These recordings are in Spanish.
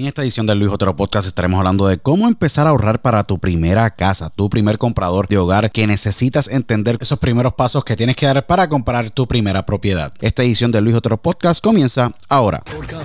En esta edición del Luis Otero Podcast estaremos hablando de cómo empezar a ahorrar para tu primera casa, tu primer comprador de hogar, que necesitas entender esos primeros pasos que tienes que dar para comprar tu primera propiedad. Esta edición del Luis Otero Podcast comienza ahora. Welcome.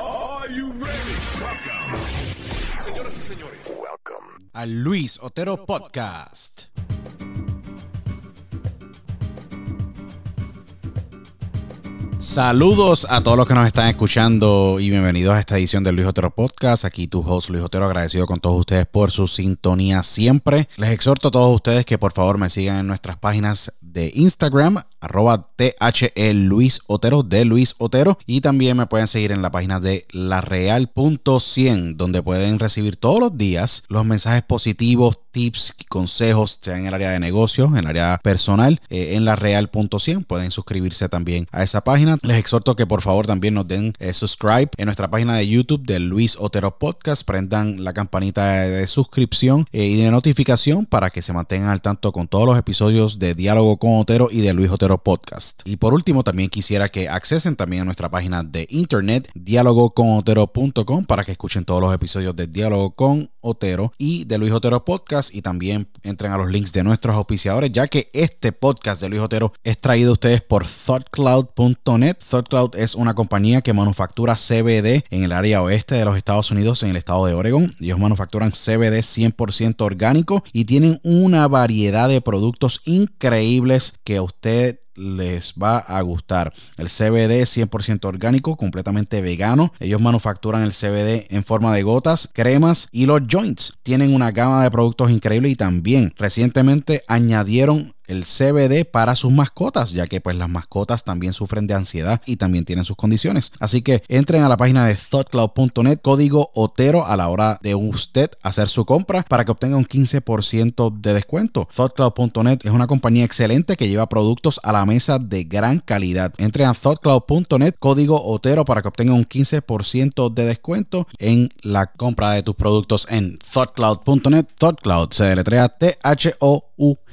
Are you ready? Welcome. Señoras y señores, welcome. Al Luis Otero Podcast. Saludos a todos los que nos están escuchando y bienvenidos a esta edición del Luis Otero Podcast. Aquí tu host Luis Otero, agradecido con todos ustedes por su sintonía siempre. Les exhorto a todos ustedes que por favor me sigan en nuestras páginas de Instagram, arroba THE Luis Otero, de Luis Otero. Y también me pueden seguir en la página de lareal.100, donde pueden recibir todos los días los mensajes positivos, tips, consejos, sea en el área de negocios, en el área personal, eh, en la real.100. Pueden suscribirse también a esa página. Les exhorto que por favor también nos den eh, subscribe en nuestra página de YouTube de Luis Otero Podcast. Prendan la campanita de, suscripción eh, y de notificación para que se mantengan al tanto con todos los episodios de Diálogo con Otero y de Luis Otero Podcast. Y por último, también quisiera que accesen también a nuestra página de internet, dialogoconotero.com, para que escuchen todos los episodios de Diálogo con Otero y de Luis Otero Podcast y también entren a los links de nuestros auspiciadores, ya que este podcast de Luis Otero es traído a ustedes por thoughtcloud.net. Thoughtcloud es una compañía que manufactura CBD en el área oeste de los Estados Unidos, en el estado de Oregon. Ellos manufacturan CBD 100% orgánico y tienen una variedad de productos increíbles que a usted les va a gustar. El CBD 100% orgánico, completamente vegano. Ellos manufacturan el CBD en forma de gotas, cremas y los joints. Tienen una gama de productos increíbles y también recientemente añadieron el CBD para sus mascotas, ya que pues las mascotas también sufren de ansiedad y también tienen sus condiciones. Así que entren a la página de thoughtcloud.net, código Otero a la hora de usted hacer su compra para que obtenga un 15% de descuento. Thoughtcloud.net es una compañía excelente que lleva productos a la mesa de gran calidad. Entren a thoughtcloud.net, código Otero para que obtenga un 15% de descuento en la compra de tus productos en thoughtcloud.net. Thoughtcloud se deletrea T-H-O-U-G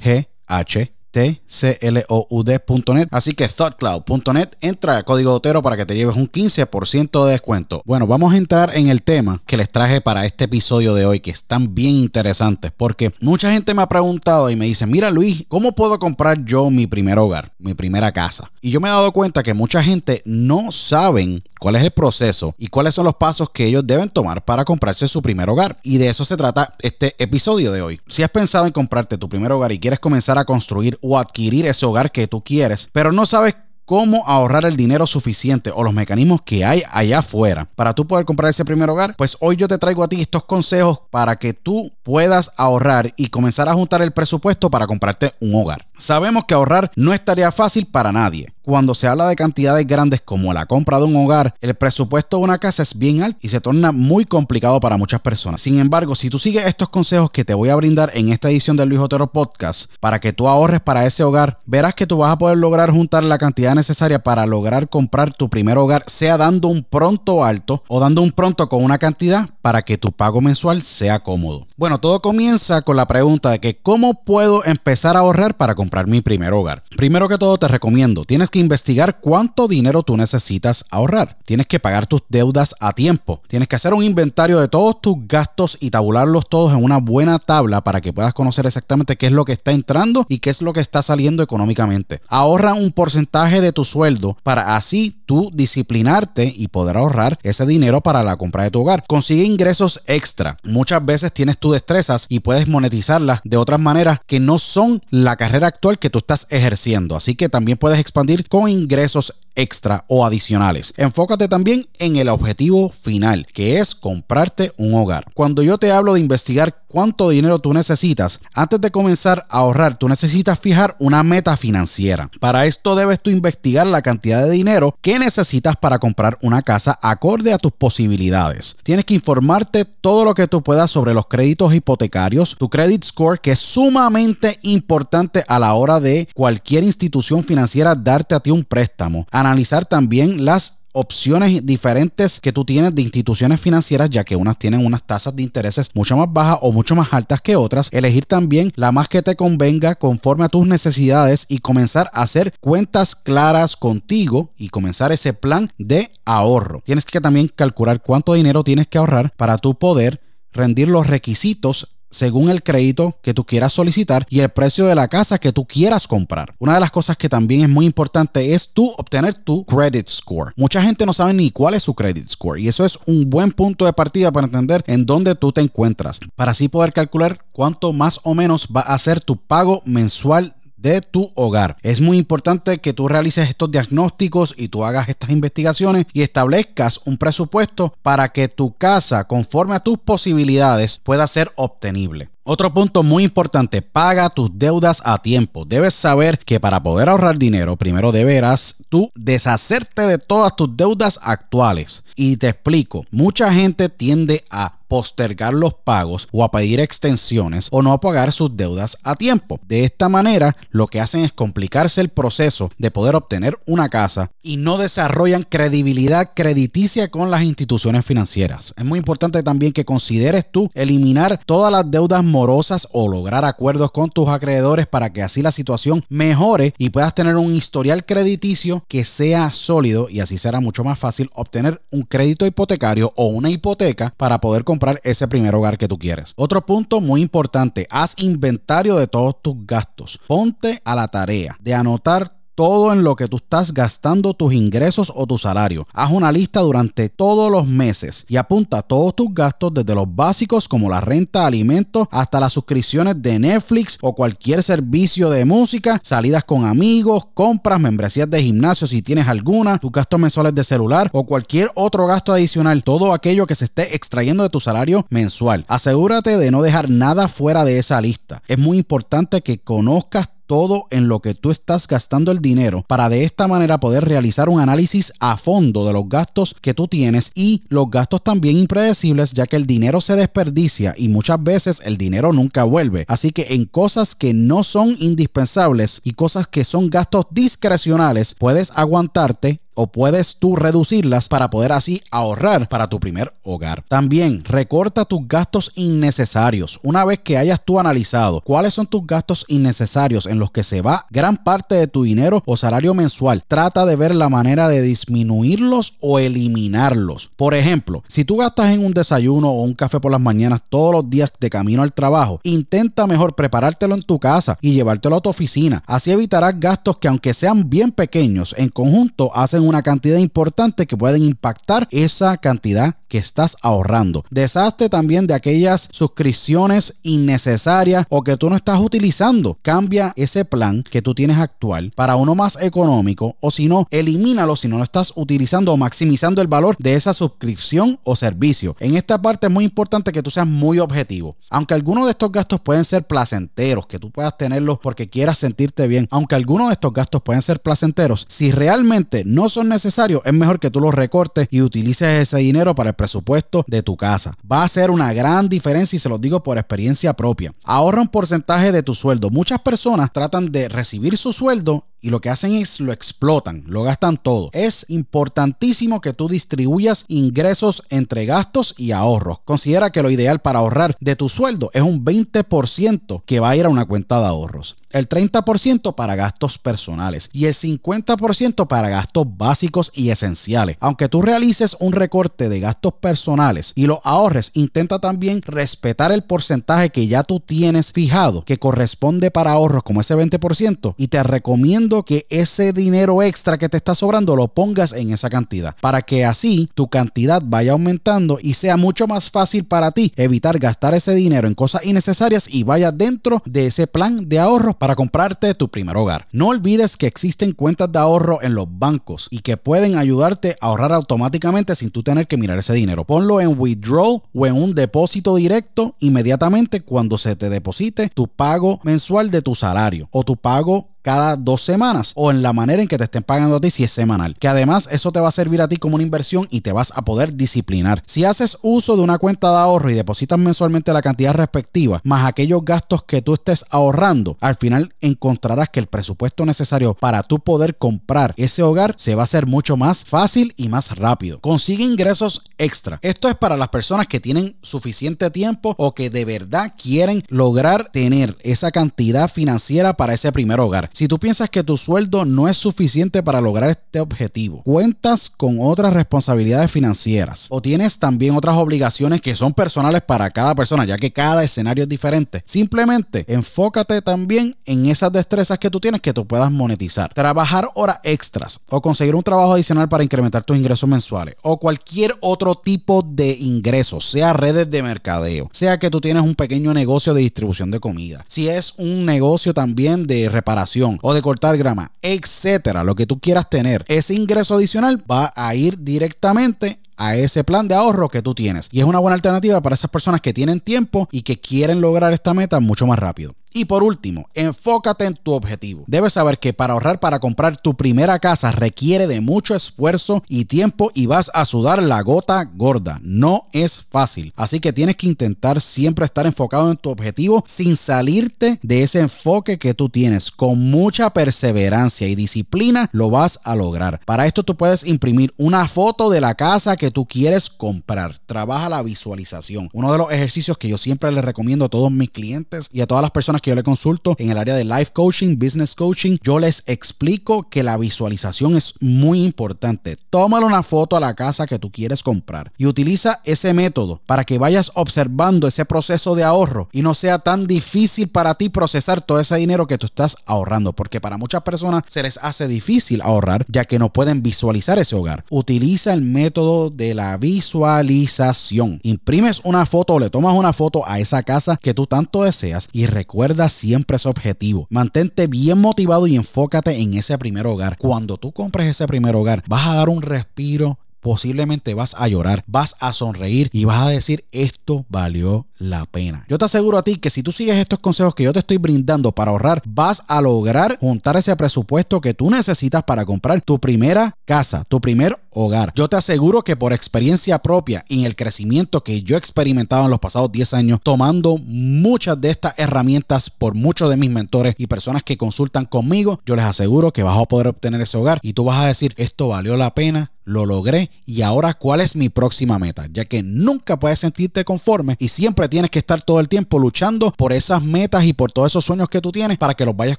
H T C L O U D.net. Así que thoughtcloud.net entra a código Otero para que te lleves un 15% de descuento. Bueno, vamos a entrar en el tema que les traje para este episodio de hoy, que están bien interesantes, porque mucha gente me ha preguntado y me dice, mira Luis, ¿cómo puedo comprar yo mi primer hogar, mi primera casa? Y yo me he dado cuenta que mucha gente no saben cuál es el proceso y cuáles son los pasos que ellos deben tomar para comprarse su primer hogar. Y de eso se trata este episodio de hoy. Si has pensado en comprarte tu primer hogar y quieres comenzar a construir o adquirir ese hogar que tú quieres, pero no sabes cómo ahorrar el dinero suficiente o los mecanismos que hay allá afuera para tú poder comprar ese primer hogar, pues hoy yo te traigo a ti estos consejos para que tú puedas ahorrar y comenzar a juntar el presupuesto para comprarte un hogar. Sabemos que ahorrar no es tarea fácil para nadie. Cuando se habla de cantidades grandes como la compra de un hogar, el presupuesto de una casa es bien alto y se torna muy complicado para muchas personas. Sin embargo, si tú sigues estos consejos que te voy a brindar en esta edición del Luis Otero Podcast para que tú ahorres para ese hogar, verás que tú vas a poder lograr juntar la cantidad necesaria para lograr comprar tu primer hogar, sea dando un pronto alto o dando un pronto con una cantidad para que tu pago mensual sea cómodo. Bueno, todo comienza con la pregunta de que cómo puedo empezar a ahorrar para comprar mi primer hogar. Primero que todo te recomiendo, tienes que investigar cuánto dinero tú necesitas ahorrar. Tienes que pagar tus deudas a tiempo. Tienes que hacer un inventario de todos tus gastos y tabularlos todos en una buena tabla para que puedas conocer exactamente qué es lo que está entrando y qué es lo que está saliendo económicamente. Ahorra un porcentaje de tu sueldo para así tú disciplinarte y poder ahorrar ese dinero para la compra de tu hogar. Consigue ingresos extra. Muchas veces tienes tus destrezas y puedes monetizarlas de otras maneras que no son la carrera actual que tú estás ejerciendo. Así que también puedes expandir con ingresos extra o adicionales. Enfócate también en el objetivo final, que es comprarte un hogar. Cuando yo te hablo de investigar cuánto dinero tú necesitas, antes de comenzar a ahorrar, tú necesitas fijar una meta financiera. Para esto debes tú investigar la cantidad de dinero que necesitas para comprar una casa acorde a tus posibilidades. Tienes que informarte todo lo que tú puedas sobre los créditos hipotecarios, tu credit score, que es sumamente importante a la hora de cualquier institución financiera darte a ti un préstamo analizar también las opciones diferentes que tú tienes de instituciones financieras, ya que unas tienen unas tasas de intereses mucho más bajas o mucho más altas que otras. Elegir también la más que te convenga conforme a tus necesidades y comenzar a hacer cuentas claras contigo y comenzar ese plan de ahorro. Tienes que también calcular cuánto dinero tienes que ahorrar para tú poder rendir los requisitos según el crédito que tú quieras solicitar y el precio de la casa que tú quieras comprar. Una de las cosas que también es muy importante es tú obtener tu credit score. Mucha gente no sabe ni cuál es su credit score y eso es un buen punto de partida para entender en dónde tú te encuentras, para así poder calcular cuánto más o menos va a ser tu pago mensual de tu hogar. Es muy importante que tú realices estos diagnósticos y tú hagas estas investigaciones y establezcas un presupuesto para que tu casa, conforme a tus posibilidades, pueda ser obtenible. Otro punto muy importante, paga tus deudas a tiempo. Debes saber que para poder ahorrar dinero, primero deberás tú deshacerte de todas tus deudas actuales. Y te explico, mucha gente tiende a postergar los pagos o a pedir extensiones o no a pagar sus deudas a tiempo. De esta manera, lo que hacen es complicarse el proceso de poder obtener una casa y no desarrollan credibilidad crediticia con las instituciones financieras. Es muy importante también que consideres tú eliminar todas las deudas morosas o lograr acuerdos con tus acreedores para que así la situación mejore y puedas tener un historial crediticio que sea sólido y así será mucho más fácil obtener un crédito hipotecario o una hipoteca para poder comprar ese primer hogar que tú quieres. Otro punto muy importante, haz inventario de todos tus gastos. Ponte a la tarea de anotar todo en lo que tú estás gastando tus ingresos o tu salario. Haz una lista durante todos los meses y apunta todos tus gastos desde los básicos como la renta, alimentos, hasta las suscripciones de Netflix o cualquier servicio de música, salidas con amigos, compras, membresías de gimnasio si tienes alguna, tus gastos mensuales de celular o cualquier otro gasto adicional, todo aquello que se esté extrayendo de tu salario mensual. Asegúrate de no dejar nada fuera de esa lista. Es muy importante que conozcas todo en lo que tú estás gastando el dinero para de esta manera poder realizar un análisis a fondo de los gastos que tú tienes y los gastos también impredecibles ya que el dinero se desperdicia y muchas veces el dinero nunca vuelve. Así que en cosas que no son indispensables y cosas que son gastos discrecionales puedes aguantarte o puedes tú reducirlas para poder así ahorrar para tu primer hogar. También recorta tus gastos innecesarios. Una vez que hayas tú analizado cuáles son tus gastos innecesarios en los que se va gran parte de tu dinero o salario mensual, trata de ver la manera de disminuirlos o eliminarlos. Por ejemplo, si tú gastas en un desayuno o un café por las mañanas todos los días de camino al trabajo, intenta mejor preparártelo en tu casa y llevártelo a tu oficina. Así evitarás gastos que aunque sean bien pequeños, en conjunto hacen una cantidad importante que pueden impactar esa cantidad que estás ahorrando. Deshazte también de aquellas suscripciones innecesarias o que tú no estás utilizando. Cambia ese plan que tú tienes actual para uno más económico o si no, elimínalo si no lo estás utilizando o maximizando el valor de esa suscripción o servicio. En esta parte es muy importante que tú seas muy objetivo. Aunque algunos de estos gastos pueden ser placenteros, que tú puedas tenerlos porque quieras sentirte bien, aunque algunos de estos gastos pueden ser placenteros, si realmente no son necesarios, es mejor que tú los recortes y utilices ese dinero para el presupuesto de tu casa. Va a ser una gran diferencia y se los digo por experiencia propia. Ahorra un porcentaje de tu sueldo. Muchas personas tratan de recibir su sueldo y lo que hacen es lo explotan, lo gastan todo. Es importantísimo que tú distribuyas ingresos entre gastos y ahorros. Considera que lo ideal para ahorrar de tu sueldo es un 20% que va a ir a una cuenta de ahorros, el 30% para gastos personales y el 50% para gastos básicos y esenciales. Aunque tú realices un recorte de gastos personales y lo ahorres, intenta también respetar el porcentaje que ya tú tienes fijado que corresponde para ahorros como ese 20% y te recomiendo que ese dinero extra que te está sobrando lo pongas en esa cantidad para que así tu cantidad vaya aumentando y sea mucho más fácil para ti evitar gastar ese dinero en cosas innecesarias y vaya dentro de ese plan de ahorros para comprarte tu primer hogar. No olvides que existen cuentas de ahorro en los bancos y que pueden ayudarte a ahorrar automáticamente sin tú tener que mirar ese dinero. Ponlo en withdraw o en un depósito directo inmediatamente cuando se te deposite tu pago mensual de tu salario o tu pago cada dos semanas o en la manera en que te estén pagando a ti si es semanal. Que además eso te va a servir a ti como una inversión y te vas a poder disciplinar. Si haces uso de una cuenta de ahorro y depositas mensualmente la cantidad respectiva, más aquellos gastos que tú estés ahorrando, al final encontrarás que el presupuesto necesario para tú poder comprar ese hogar se va a hacer mucho más fácil y más rápido. Consigue ingresos extra. Esto es para las personas que tienen suficiente tiempo o que de verdad quieren lograr tener esa cantidad financiera para ese primer hogar. Si tú piensas que tu sueldo no es suficiente para lograr este objetivo, cuentas con otras responsabilidades financieras o tienes también otras obligaciones que son personales para cada persona, ya que cada escenario es diferente. Simplemente enfócate también en esas destrezas que tú tienes que tú puedas monetizar. Trabajar horas extras o conseguir un trabajo adicional para incrementar tus ingresos mensuales o cualquier otro tipo de ingresos, sea redes de mercadeo, sea que tú tienes un pequeño negocio de distribución de comida, si es un negocio también de reparación o de cortar grama, etcétera, lo que tú quieras tener, ese ingreso adicional va a ir directamente a ese plan de ahorro que tú tienes. Y es una buena alternativa para esas personas que tienen tiempo y que quieren lograr esta meta mucho más rápido. Y por último, enfócate en tu objetivo. Debes saber que para ahorrar para comprar tu primera casa requiere de mucho esfuerzo y tiempo y vas a sudar la gota gorda. No es fácil. Así que tienes que intentar siempre estar enfocado en tu objetivo sin salirte de ese enfoque que tú tienes. Con mucha perseverancia y disciplina lo vas a lograr. Para esto tú puedes imprimir una foto de la casa que tú quieres comprar. Trabaja la visualización. Uno de los ejercicios que yo siempre les recomiendo a todos mis clientes y a todas las personas que yo le consulto en el área de life coaching, business coaching, yo les explico que la visualización es muy importante. Tómale una foto a la casa que tú quieres comprar y utiliza ese método para que vayas observando ese proceso de ahorro y no sea tan difícil para ti procesar todo ese dinero que tú estás ahorrando, porque para muchas personas se les hace difícil ahorrar ya que no pueden visualizar ese hogar. Utiliza el método de la visualización. Imprimes una foto o le tomas una foto a esa casa que tú tanto deseas y recuerda siempre ese objetivo. Mantente bien motivado y enfócate en ese primer hogar. Cuando tú compres ese primer hogar, vas a dar un respiro posiblemente vas a llorar, vas a sonreír y vas a decir esto valió la pena. Yo te aseguro a ti que si tú sigues estos consejos que yo te estoy brindando para ahorrar, vas a lograr juntar ese presupuesto que tú necesitas para comprar tu primera casa, tu primer hogar. Yo te aseguro que por experiencia propia y en el crecimiento que yo he experimentado en los pasados 10 años, tomando muchas de estas herramientas por muchos de mis mentores y personas que consultan conmigo, yo les aseguro que vas a poder obtener ese hogar y tú vas a decir, esto valió la pena, lo logré y ahora cuál es mi próxima meta, ya que nunca puedes sentirte conforme y siempre tienes que estar todo el tiempo luchando por esas metas y por todos esos sueños que tú tienes para que los vayas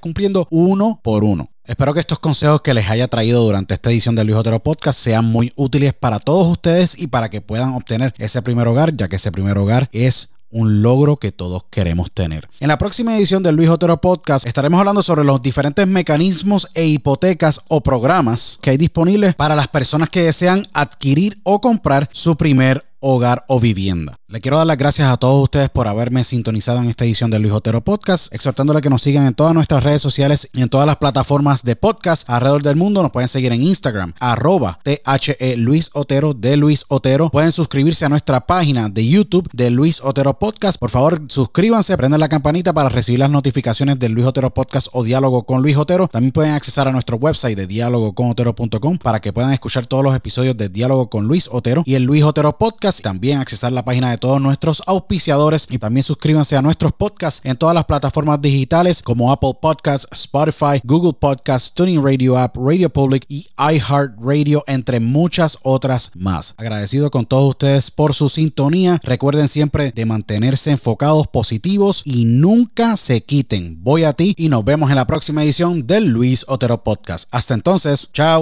cumpliendo uno por uno. Espero que estos consejos que les haya traído durante esta edición del Luis Otero Podcast sean muy útiles para todos ustedes y para que puedan obtener ese primer hogar, ya que ese primer hogar es un logro que todos queremos tener. En la próxima edición del Luis Otero Podcast estaremos hablando sobre los diferentes mecanismos e hipotecas o programas que hay disponibles para las personas que desean adquirir o comprar su primer hogar o vivienda. Le quiero dar las gracias a todos ustedes por haberme sintonizado en esta edición del Luis Otero Podcast, exhortándole que nos sigan en todas nuestras redes sociales y en todas las plataformas de podcast alrededor del mundo. Nos pueden seguir en Instagram, arroba THE Luis Otero de Luis Otero. Pueden suscribirse a nuestra página de YouTube de Luis Otero Podcast. Por favor, suscríbanse, prendan la campanita para recibir las notificaciones del Luis Otero Podcast o Diálogo con Luis Otero. También pueden accesar a nuestro website de dialogoconotero.com para que puedan escuchar todos los episodios de Diálogo con Luis Otero y el Luis Otero Podcast. También accesar la página de todos nuestros auspiciadores y también suscríbanse a nuestros podcasts en todas las plataformas digitales como Apple Podcasts, Spotify, Google Podcasts, Tuning Radio App, Radio Public y iHeartRadio, entre muchas otras más. Agradecido con todos ustedes por su sintonía. Recuerden siempre de mantenerse enfocados positivos y nunca se quiten. Voy a ti y nos vemos en la próxima edición del Luis Otero Podcast. Hasta entonces, chao.